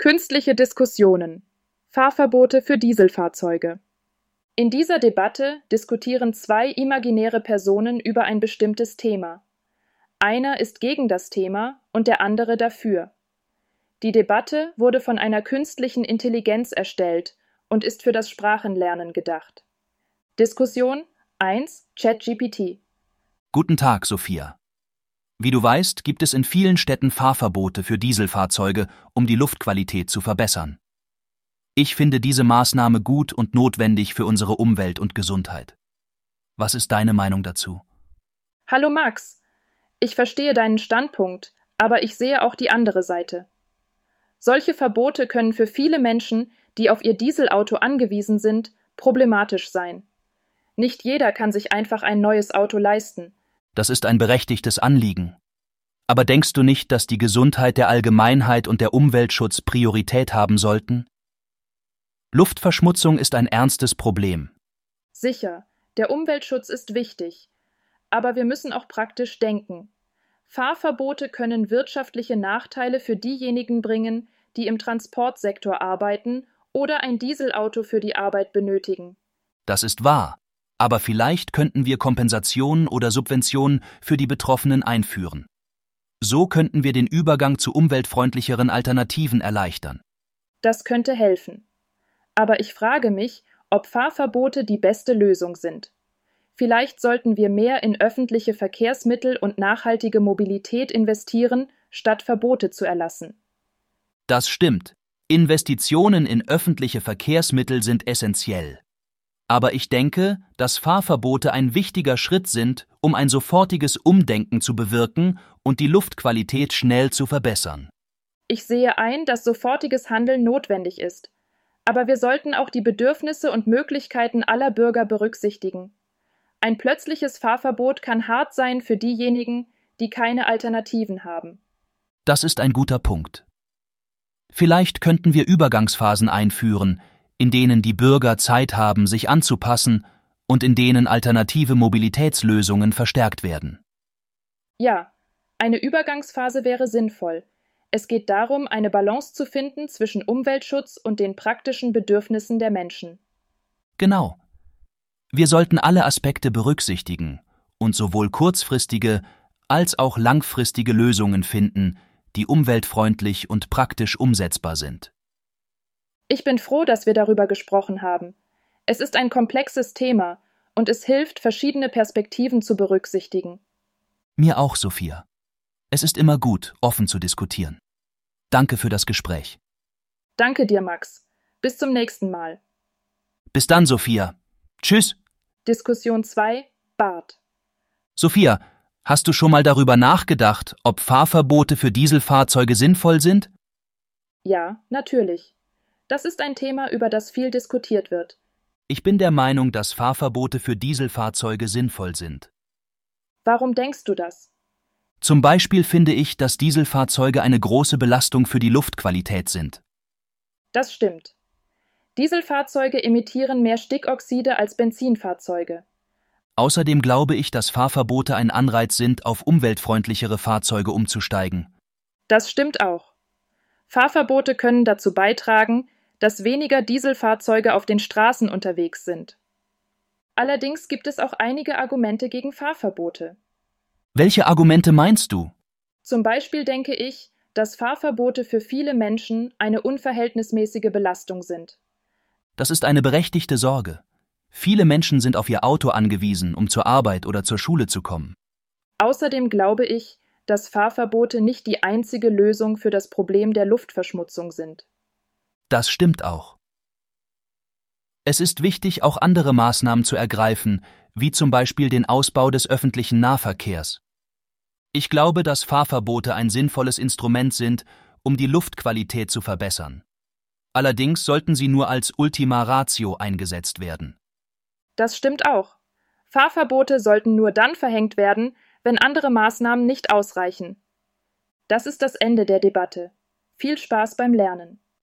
Künstliche Diskussionen. Fahrverbote für Dieselfahrzeuge. In dieser Debatte diskutieren zwei imaginäre Personen über ein bestimmtes Thema. Einer ist gegen das Thema und der andere dafür. Die Debatte wurde von einer künstlichen Intelligenz erstellt und ist für das Sprachenlernen gedacht. Diskussion 1 ChatGPT. Guten Tag, Sophia. Wie du weißt, gibt es in vielen Städten Fahrverbote für Dieselfahrzeuge, um die Luftqualität zu verbessern. Ich finde diese Maßnahme gut und notwendig für unsere Umwelt und Gesundheit. Was ist deine Meinung dazu? Hallo Max. Ich verstehe deinen Standpunkt, aber ich sehe auch die andere Seite. Solche Verbote können für viele Menschen, die auf ihr Dieselauto angewiesen sind, problematisch sein. Nicht jeder kann sich einfach ein neues Auto leisten, das ist ein berechtigtes Anliegen. Aber denkst du nicht, dass die Gesundheit der Allgemeinheit und der Umweltschutz Priorität haben sollten? Luftverschmutzung ist ein ernstes Problem. Sicher, der Umweltschutz ist wichtig. Aber wir müssen auch praktisch denken. Fahrverbote können wirtschaftliche Nachteile für diejenigen bringen, die im Transportsektor arbeiten oder ein Dieselauto für die Arbeit benötigen. Das ist wahr aber vielleicht könnten wir Kompensationen oder Subventionen für die Betroffenen einführen. So könnten wir den Übergang zu umweltfreundlicheren Alternativen erleichtern. Das könnte helfen. Aber ich frage mich, ob Fahrverbote die beste Lösung sind. Vielleicht sollten wir mehr in öffentliche Verkehrsmittel und nachhaltige Mobilität investieren, statt Verbote zu erlassen. Das stimmt. Investitionen in öffentliche Verkehrsmittel sind essentiell. Aber ich denke, dass Fahrverbote ein wichtiger Schritt sind, um ein sofortiges Umdenken zu bewirken und die Luftqualität schnell zu verbessern. Ich sehe ein, dass sofortiges Handeln notwendig ist. Aber wir sollten auch die Bedürfnisse und Möglichkeiten aller Bürger berücksichtigen. Ein plötzliches Fahrverbot kann hart sein für diejenigen, die keine Alternativen haben. Das ist ein guter Punkt. Vielleicht könnten wir Übergangsphasen einführen, in denen die Bürger Zeit haben, sich anzupassen und in denen alternative Mobilitätslösungen verstärkt werden. Ja, eine Übergangsphase wäre sinnvoll. Es geht darum, eine Balance zu finden zwischen Umweltschutz und den praktischen Bedürfnissen der Menschen. Genau. Wir sollten alle Aspekte berücksichtigen und sowohl kurzfristige als auch langfristige Lösungen finden, die umweltfreundlich und praktisch umsetzbar sind. Ich bin froh, dass wir darüber gesprochen haben. Es ist ein komplexes Thema und es hilft, verschiedene Perspektiven zu berücksichtigen. Mir auch, Sophia. Es ist immer gut, offen zu diskutieren. Danke für das Gespräch. Danke dir, Max. Bis zum nächsten Mal. Bis dann, Sophia. Tschüss. Diskussion 2 Bart. Sophia, hast du schon mal darüber nachgedacht, ob Fahrverbote für Dieselfahrzeuge sinnvoll sind? Ja, natürlich. Das ist ein Thema, über das viel diskutiert wird. Ich bin der Meinung, dass Fahrverbote für Dieselfahrzeuge sinnvoll sind. Warum denkst du das? Zum Beispiel finde ich, dass Dieselfahrzeuge eine große Belastung für die Luftqualität sind. Das stimmt. Dieselfahrzeuge emittieren mehr Stickoxide als Benzinfahrzeuge. Außerdem glaube ich, dass Fahrverbote ein Anreiz sind, auf umweltfreundlichere Fahrzeuge umzusteigen. Das stimmt auch. Fahrverbote können dazu beitragen, dass weniger Dieselfahrzeuge auf den Straßen unterwegs sind. Allerdings gibt es auch einige Argumente gegen Fahrverbote. Welche Argumente meinst du? Zum Beispiel denke ich, dass Fahrverbote für viele Menschen eine unverhältnismäßige Belastung sind. Das ist eine berechtigte Sorge. Viele Menschen sind auf ihr Auto angewiesen, um zur Arbeit oder zur Schule zu kommen. Außerdem glaube ich, dass Fahrverbote nicht die einzige Lösung für das Problem der Luftverschmutzung sind. Das stimmt auch. Es ist wichtig, auch andere Maßnahmen zu ergreifen, wie zum Beispiel den Ausbau des öffentlichen Nahverkehrs. Ich glaube, dass Fahrverbote ein sinnvolles Instrument sind, um die Luftqualität zu verbessern. Allerdings sollten sie nur als Ultima Ratio eingesetzt werden. Das stimmt auch. Fahrverbote sollten nur dann verhängt werden, wenn andere Maßnahmen nicht ausreichen. Das ist das Ende der Debatte. Viel Spaß beim Lernen.